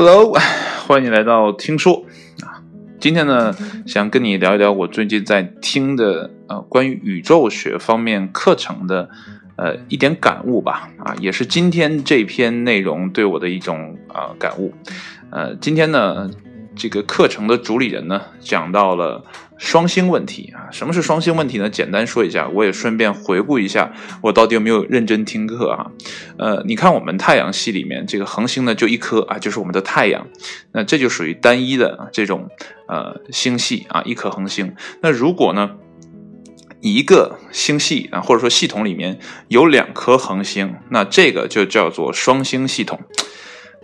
Hello，欢迎来到听说啊。今天呢，想跟你聊一聊我最近在听的呃关于宇宙学方面课程的呃一点感悟吧啊，也是今天这篇内容对我的一种啊感悟。呃，今天呢，这个课程的主理人呢讲到了。双星问题啊，什么是双星问题呢？简单说一下，我也顺便回顾一下，我到底有没有认真听课啊？呃，你看我们太阳系里面这个恒星呢，就一颗啊，就是我们的太阳，那这就属于单一的这种呃星系啊，一颗恒星。那如果呢，一个星系啊，或者说系统里面有两颗恒星，那这个就叫做双星系统。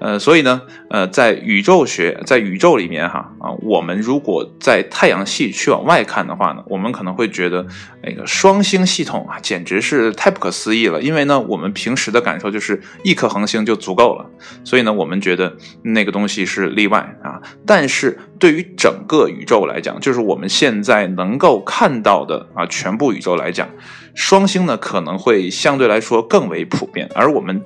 呃，所以呢，呃，在宇宙学，在宇宙里面哈啊，我们如果在太阳系去往外看的话呢，我们可能会觉得那个双星系统啊，简直是太不可思议了。因为呢，我们平时的感受就是一颗恒星就足够了，所以呢，我们觉得那个东西是例外啊。但是对于整个宇宙来讲，就是我们现在能够看到的啊，全部宇宙来讲，双星呢可能会相对来说更为普遍，而我们。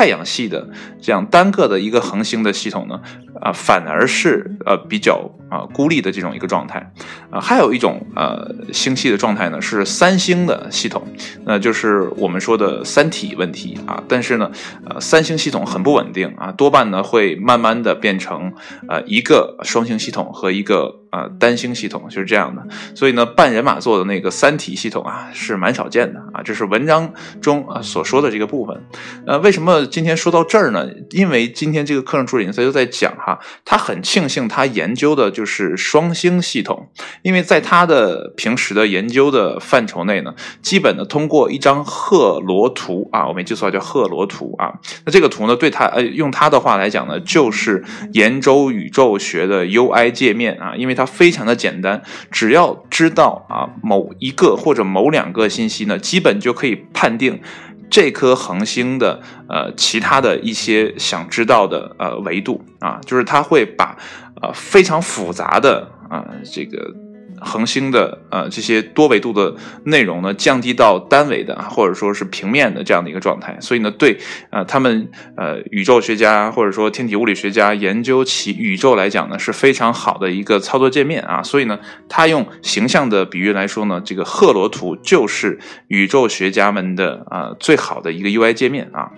太阳系的这样单个的一个恒星的系统呢，啊，反而是呃比较啊孤立的这种一个状态，啊，还有一种呃星系的状态呢是三星的系统，那就是我们说的三体问题啊，但是呢，呃，三星系统很不稳定啊，多半呢会慢慢的变成呃一个双星系统和一个。呃，单星系统就是这样的，所以呢，半人马座的那个三体系统啊，是蛮少见的啊。这是文章中啊所说的这个部分。呃，为什么今天说到这儿呢？因为今天这个课程主理人他就在讲哈，他很庆幸他研究的就就是双星系统，因为在他的平时的研究的范畴内呢，基本呢通过一张赫罗图啊，我没记错叫赫罗图啊。那这个图呢，对他呃用他的话来讲呢，就是研究宇宙学的 UI 界面啊，因为。它非常的简单，只要知道啊某一个或者某两个信息呢，基本就可以判定这颗恒星的呃其他的一些想知道的呃维度啊，就是它会把呃非常复杂的啊这个。恒星的呃这些多维度的内容呢，降低到单维的或者说是平面的这样的一个状态，所以呢，对呃他们呃宇宙学家或者说天体物理学家研究其宇宙来讲呢，是非常好的一个操作界面啊。所以呢，他用形象的比喻来说呢，这个赫罗图就是宇宙学家们的啊最好的一个 UI 界面啊。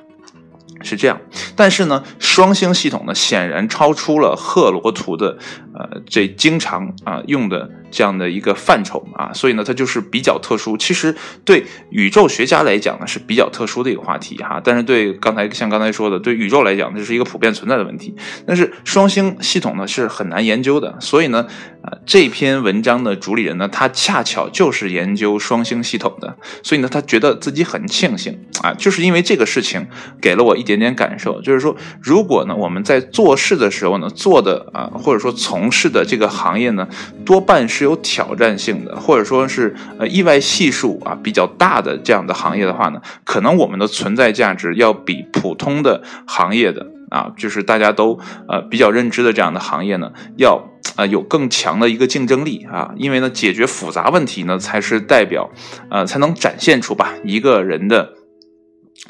是这样，但是呢，双星系统呢，显然超出了赫罗图的，呃，这经常啊用的这样的一个范畴啊，所以呢，它就是比较特殊。其实对宇宙学家来讲呢，是比较特殊的一个话题哈。但是对刚才像刚才说的，对宇宙来讲，这是一个普遍存在的问题。但是双星系统呢是很难研究的，所以呢，啊，这篇文章的主理人呢，他恰巧就是研究双星系统的，所以呢，他觉得自己很庆幸啊，就是因为这个事情给了我一。点点感受，就是说，如果呢，我们在做事的时候呢，做的啊，或者说从事的这个行业呢，多半是有挑战性的，或者说是呃意外系数啊比较大的这样的行业的话呢，可能我们的存在价值要比普通的行业的啊，就是大家都呃比较认知的这样的行业呢，要呃有更强的一个竞争力啊，因为呢，解决复杂问题呢，才是代表呃才能展现出吧一个人的。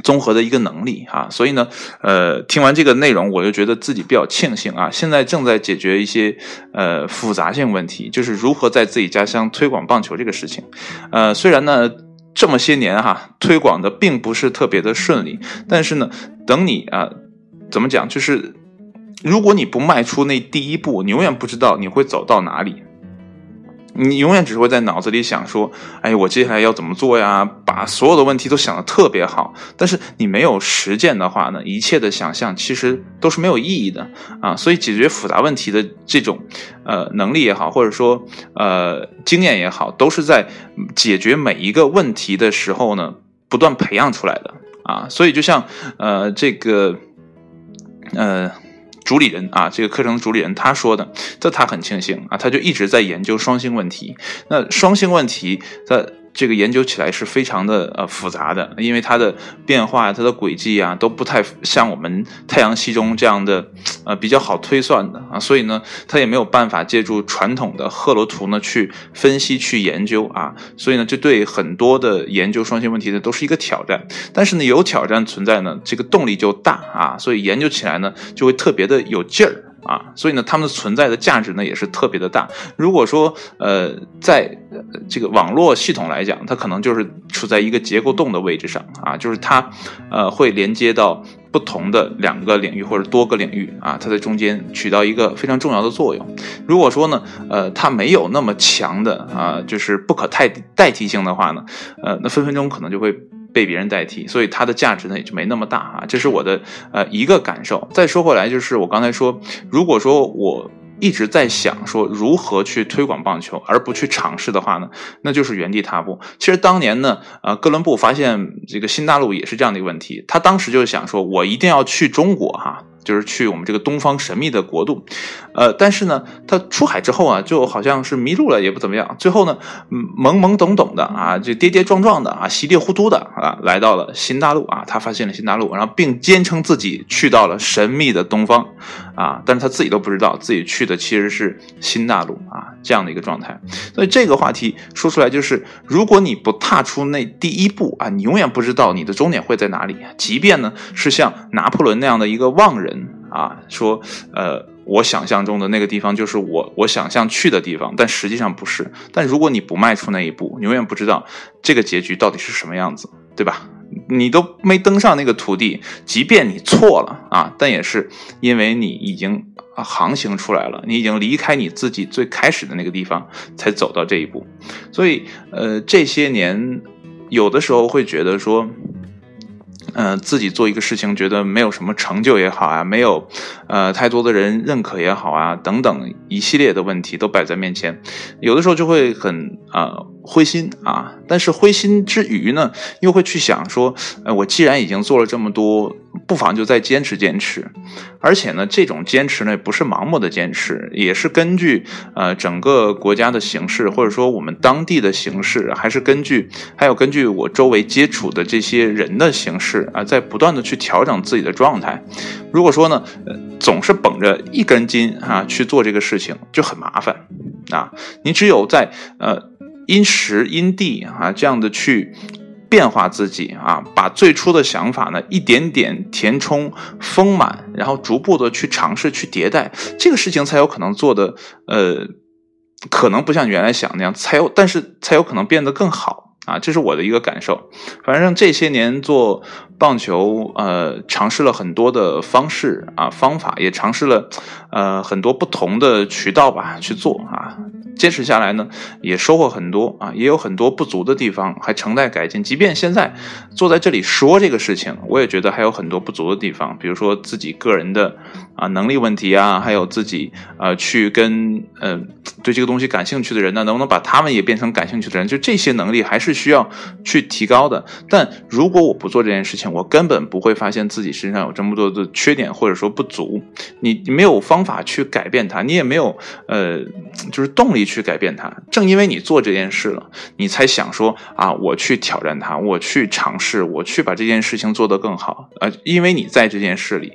综合的一个能力哈，所以呢，呃，听完这个内容，我就觉得自己比较庆幸啊。现在正在解决一些呃复杂性问题，就是如何在自己家乡推广棒球这个事情。呃，虽然呢这么些年哈推广的并不是特别的顺利，但是呢，等你啊怎么讲，就是如果你不迈出那第一步，你永远不知道你会走到哪里。你永远只会在脑子里想说：“哎，我接下来要怎么做呀？”把所有的问题都想得特别好，但是你没有实践的话呢，一切的想象其实都是没有意义的啊。所以，解决复杂问题的这种呃能力也好，或者说呃经验也好，都是在解决每一个问题的时候呢不断培养出来的啊。所以，就像呃这个呃。主理人啊，这个课程主理人他说的，这他很庆幸啊，他就一直在研究双星问题。那双星问题，在这个研究起来是非常的呃复杂的，因为它的变化、它的轨迹啊都不太像我们太阳系中这样的呃比较好推算的啊，所以呢，它也没有办法借助传统的赫罗图呢去分析、去研究啊，所以呢，这对很多的研究双星问题呢都是一个挑战。但是呢，有挑战存在呢，这个动力就大啊，所以研究起来呢就会特别的有劲儿。啊，所以呢，它们存在的价值呢也是特别的大。如果说，呃，在这个网络系统来讲，它可能就是处在一个结构洞的位置上啊，就是它，呃，会连接到不同的两个领域或者多个领域啊，它在中间起到一个非常重要的作用。如果说呢，呃，它没有那么强的啊，就是不可代代替性的话呢，呃，那分分钟可能就会。被别人代替，所以它的价值呢也就没那么大啊，这是我的呃一个感受。再说回来，就是我刚才说，如果说我一直在想说如何去推广棒球，而不去尝试的话呢，那就是原地踏步。其实当年呢，呃，哥伦布发现这个新大陆也是这样的一个问题，他当时就想说，我一定要去中国哈。就是去我们这个东方神秘的国度，呃，但是呢，他出海之后啊，就好像是迷路了，也不怎么样。最后呢，懵懵懂懂的啊，就跌跌撞撞的啊，稀里糊涂的啊，来到了新大陆啊，他发现了新大陆，然后并坚称自己去到了神秘的东方啊，但是他自己都不知道自己去的其实是新大陆啊，这样的一个状态。所以这个话题说出来就是，如果你不踏出那第一步啊，你永远不知道你的终点会在哪里。即便呢是像拿破仑那样的一个忘人。啊，说，呃，我想象中的那个地方就是我我想象去的地方，但实际上不是。但如果你不迈出那一步，你永远不知道这个结局到底是什么样子，对吧？你都没登上那个土地，即便你错了啊，但也是因为你已经航行出来了，你已经离开你自己最开始的那个地方，才走到这一步。所以，呃，这些年有的时候会觉得说。嗯，自己做一个事情，觉得没有什么成就也好啊，没有，呃，太多的人认可也好啊，等等一系列的问题都摆在面前，有的时候就会很啊灰心啊。但是灰心之余呢，又会去想说，呃，我既然已经做了这么多，不妨就再坚持坚持。而且呢，这种坚持呢，不是盲目的坚持，也是根据呃整个国家的形势，或者说我们当地的形势，还是根据还有根据我周围接触的这些人的形式啊，在不断的去调整自己的状态。如果说呢，呃，总是绷着一根筋啊去做这个事情，就很麻烦啊。你只有在呃因时因地啊这样的去。变化自己啊，把最初的想法呢一点点填充丰满，然后逐步的去尝试去迭代，这个事情才有可能做的呃，可能不像原来想那样，才有，但是才有可能变得更好啊，这是我的一个感受。反正这些年做棒球，呃，尝试了很多的方式啊方法，也尝试了呃很多不同的渠道吧去做啊。坚持下来呢，也收获很多啊，也有很多不足的地方，还承待改进。即便现在坐在这里说这个事情，我也觉得还有很多不足的地方，比如说自己个人的啊能力问题啊，还有自己呃去跟嗯对这个东西感兴趣的人呢，能不能把他们也变成感兴趣的人？就这些能力还是需要去提高的。但如果我不做这件事情，我根本不会发现自己身上有这么多的缺点或者说不足。你没有方法去改变它，你也没有呃就是动力。去改变它，正因为你做这件事了，你才想说啊，我去挑战它，我去尝试，我去把这件事情做得更好啊，因为你在这件事里。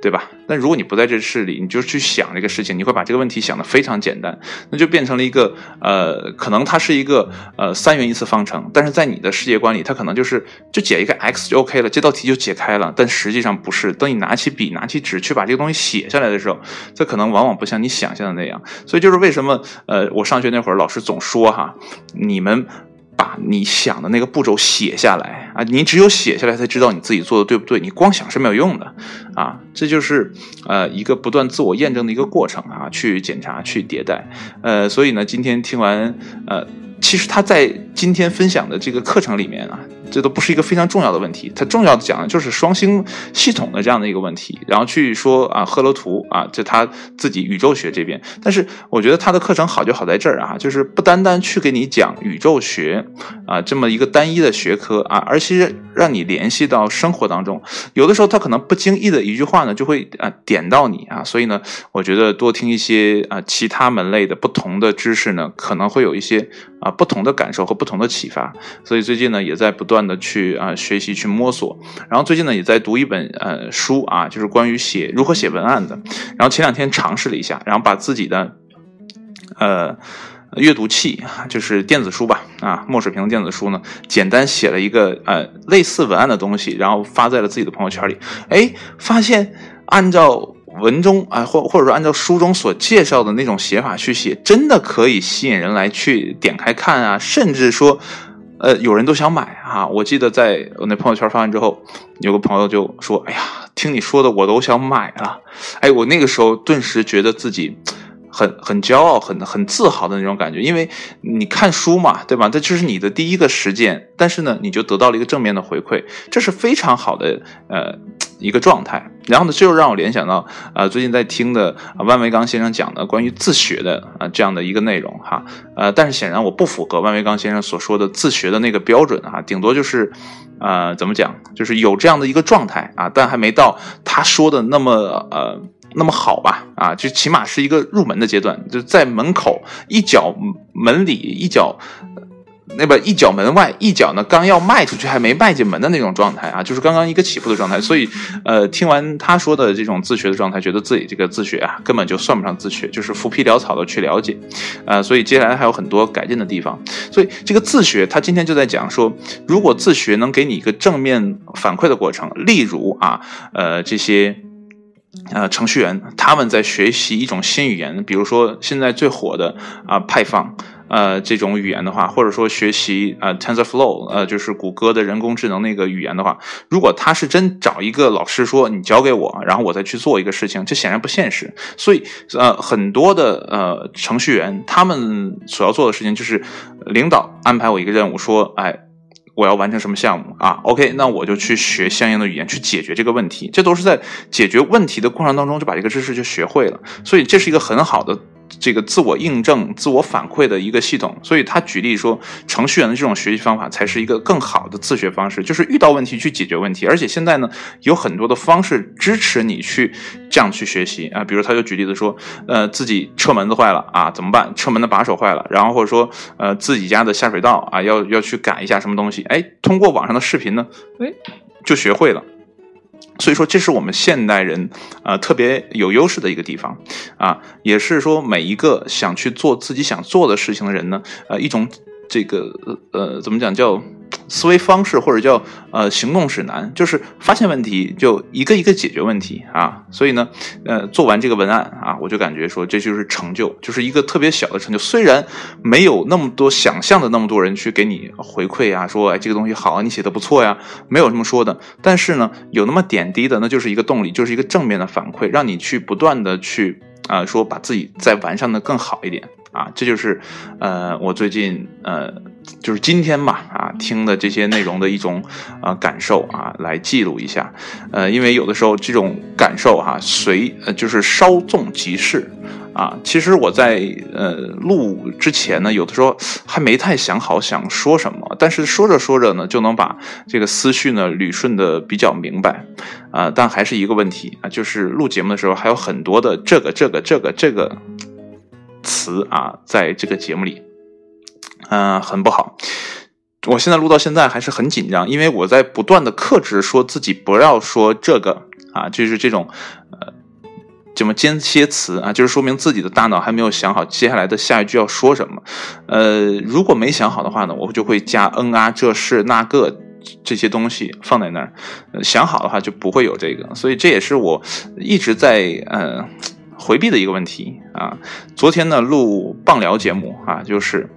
对吧？那如果你不在这事里，你就去想这个事情，你会把这个问题想得非常简单，那就变成了一个呃，可能它是一个呃三元一次方程，但是在你的世界观里，它可能就是就解一个 x 就 OK 了，这道题就解开了。但实际上不是，等你拿起笔、拿起纸去把这个东西写下来的时候，这可能往往不像你想象的那样。所以就是为什么呃，我上学那会儿老师总说哈，你们。把你想的那个步骤写下来啊！你只有写下来才知道你自己做的对不对，你光想是没有用的啊！这就是呃一个不断自我验证的一个过程啊，去检查、去迭代。呃，所以呢，今天听完呃，其实他在今天分享的这个课程里面啊，这都不是一个非常重要的问题。它重要的讲的就是双星系统的这样的一个问题，然后去说啊赫罗图啊，这他自己宇宙学这边。但是我觉得他的课程好就好在这儿啊，就是不单单去给你讲宇宙学啊这么一个单一的学科啊，而且让你联系到生活当中。有的时候他可能不经意的一句话呢，就会啊点到你啊，所以呢，我觉得多听一些啊其他门类的不同的知识呢，可能会有一些啊不同的感受和不同的启发。所以最近呢，也在不断的去啊学习去摸索。然后最近呢，也在读一本呃书啊，就是关于写如何写文案的。然后前两天尝试了一下，然后把自己的呃阅读器，就是电子书吧啊，墨水屏的电子书呢，简单写了一个呃类似文案的东西，然后发在了自己的朋友圈里。哎，发现按照文中啊，或或者说按照书中所介绍的那种写法去写，真的可以吸引人来去点开看啊，甚至说。呃，有人都想买啊！我记得在我那朋友圈发完之后，有个朋友就说：“哎呀，听你说的，我都想买了。”哎，我那个时候顿时觉得自己很很骄傲、很很自豪的那种感觉，因为你看书嘛，对吧？这就是你的第一个实践，但是呢，你就得到了一个正面的回馈，这是非常好的呃。一个状态，然后呢，这又让我联想到，呃，最近在听的万维刚先生讲的关于自学的啊这样的一个内容哈，呃，但是显然我不符合万维刚先生所说的自学的那个标准哈，顶多就是，呃，怎么讲，就是有这样的一个状态啊，但还没到他说的那么呃那么好吧，啊，就起码是一个入门的阶段，就在门口一脚门里一脚。那么一脚门外，一脚呢刚要迈出去，还没迈进门的那种状态啊，就是刚刚一个起步的状态。所以，呃，听完他说的这种自学的状态，觉得自己这个自学啊，根本就算不上自学，就是浮皮潦草的去了解，呃，所以接下来还有很多改进的地方。所以这个自学，他今天就在讲说，如果自学能给你一个正面反馈的过程，例如啊，呃，这些呃程序员他们在学习一种新语言，比如说现在最火的啊派放。呃，这种语言的话，或者说学习呃 TensorFlow，呃，就是谷歌的人工智能那个语言的话，如果他是真找一个老师说你教给我，然后我再去做一个事情，这显然不现实。所以，呃，很多的呃程序员他们所要做的事情就是领导安排我一个任务，说，哎，我要完成什么项目啊？OK，那我就去学相应的语言去解决这个问题。这都是在解决问题的过程当中就把这个知识就学会了。所以，这是一个很好的。这个自我印证、自我反馈的一个系统，所以他举例说，程序员的这种学习方法才是一个更好的自学方式，就是遇到问题去解决问题。而且现在呢，有很多的方式支持你去这样去学习啊，比如他就举例子说，呃，自己车门子坏了啊，怎么办？车门的把手坏了，然后或者说，呃，自己家的下水道啊，要要去改一下什么东西，哎，通过网上的视频呢，哎，就学会了。所以说，这是我们现代人啊特别有优势的一个地方啊，也是说每一个想去做自己想做的事情的人呢，呃，一种这个呃怎么讲叫。思维方式或者叫呃行动指南，就是发现问题就一个一个解决问题啊。所以呢，呃，做完这个文案啊，我就感觉说这就是成就，就是一个特别小的成就。虽然没有那么多想象的那么多人去给你回馈啊，说哎这个东西好啊，你写的不错呀，没有这么说的。但是呢，有那么点滴的，那就是一个动力，就是一个正面的反馈，让你去不断的去啊说把自己再完善的更好一点。啊，这就是呃，我最近呃，就是今天吧啊，听的这些内容的一种啊感受啊，来记录一下。呃，因为有的时候这种感受哈，随呃就是稍纵即逝啊。其实我在呃录之前呢，有的时候还没太想好想说什么，但是说着说着呢，就能把这个思绪呢捋顺的比较明白啊。但还是一个问题啊，就是录节目的时候还有很多的这个这个这个这个。词啊，在这个节目里，嗯，很不好。我现在录到现在还是很紧张，因为我在不断的克制，说自己不要说这个啊，就是这种呃，怎么间歇词啊，就是说明自己的大脑还没有想好接下来的下一句要说什么。呃，如果没想好的话呢，我就会加嗯啊，这是那个这些东西放在那儿。想好的话就不会有这个，所以这也是我一直在呃。回避的一个问题啊，昨天呢录棒聊节目啊，就是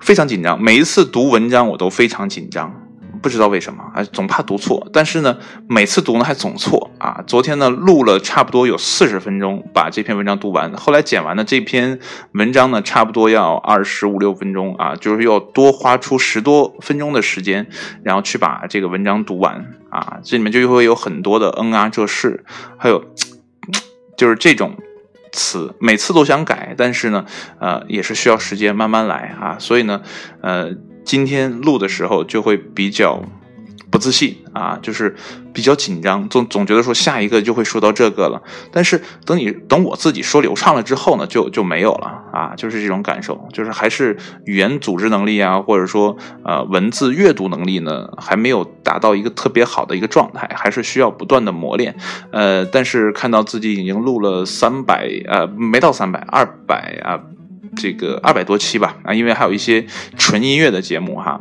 非常紧张，每一次读文章我都非常紧张，不知道为什么啊，总怕读错，但是呢每次读呢还总错啊，昨天呢录了差不多有四十分钟，把这篇文章读完。后来剪完的这篇文章呢，差不多要二十五六分钟啊，就是要多花出十多分钟的时间，然后去把这个文章读完啊。这里面就会有很多的嗯啊这是，还有就是这种词，每次都想改，但是呢，呃，也是需要时间慢慢来啊。所以呢，呃，今天录的时候就会比较。自信啊，就是比较紧张，总总觉得说下一个就会说到这个了。但是等你等我自己说流畅了之后呢，就就没有了啊，就是这种感受，就是还是语言组织能力啊，或者说呃文字阅读能力呢，还没有达到一个特别好的一个状态，还是需要不断的磨练。呃，但是看到自己已经录了三百呃没到三百二百啊，这个二百多期吧啊，因为还有一些纯音乐的节目哈。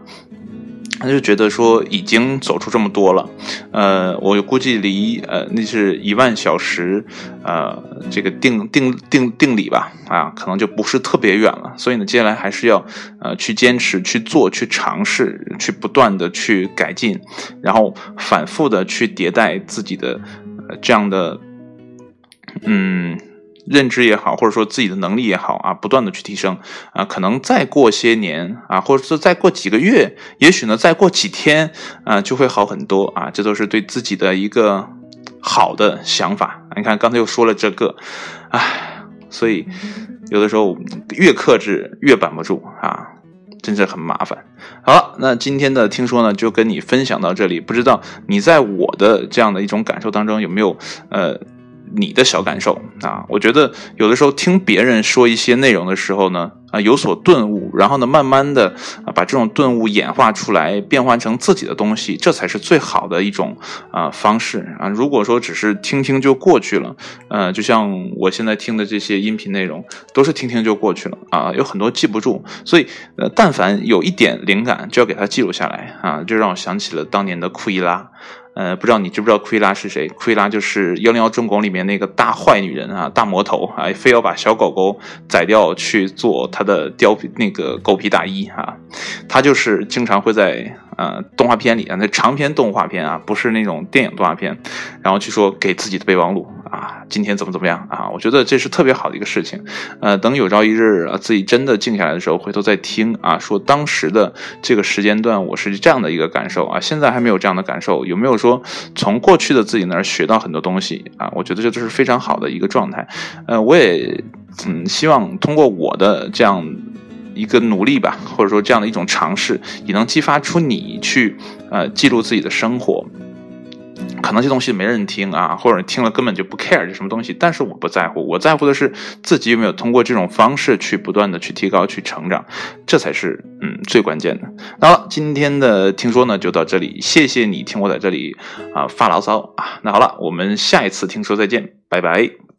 他就觉得说已经走出这么多了，呃，我估计离呃那是一万小时，呃，这个定定定定理吧，啊，可能就不是特别远了。所以呢，接下来还是要呃去坚持去做，去尝试，去不断的去改进，然后反复的去迭代自己的呃这样的，嗯。认知也好，或者说自己的能力也好啊，不断的去提升啊，可能再过些年啊，或者是再过几个月，也许呢再过几天啊，就会好很多啊。这都是对自己的一个好的想法。你看刚才又说了这个，唉，所以有的时候越克制越绷不住啊，真是很麻烦。好了，那今天的听说呢，就跟你分享到这里。不知道你在我的这样的一种感受当中有没有呃。你的小感受啊，我觉得有的时候听别人说一些内容的时候呢，啊有所顿悟，然后呢慢慢的啊把这种顿悟演化出来，变换成自己的东西，这才是最好的一种啊方式啊。如果说只是听听就过去了，呃，就像我现在听的这些音频内容，都是听听就过去了啊，有很多记不住，所以呃，但凡有一点灵感，就要给它记录下来啊，就让我想起了当年的库伊拉。呃，不知道你知不知道库伊拉是谁？库伊拉就是《幺零幺正宫》里面那个大坏女人啊，大魔头啊，非要把小狗狗宰掉去做她的貂皮那个狗皮大衣啊。她就是经常会在呃动画片里啊，那长篇动画片啊，不是那种电影动画片，然后去说给自己的备忘录啊，今天怎么怎么样啊？我觉得这是特别好的一个事情。呃，等有朝一日啊，自己真的静下来的时候，回头再听啊，说当时的这个时间段我是这样的一个感受啊，现在还没有这样的感受，有没有？说从过去的自己那儿学到很多东西啊，我觉得这都是非常好的一个状态。呃，我也嗯希望通过我的这样一个努力吧，或者说这样的一种尝试，也能激发出你去呃记录自己的生活。可能这东西没人听啊，或者听了根本就不 care 这什么东西，但是我不在乎，我在乎的是自己有没有通过这种方式去不断的去提高、去成长，这才是嗯最关键的。好了，今天的听说呢就到这里，谢谢你听我在这里啊发牢骚啊。那好了，我们下一次听说再见，拜拜。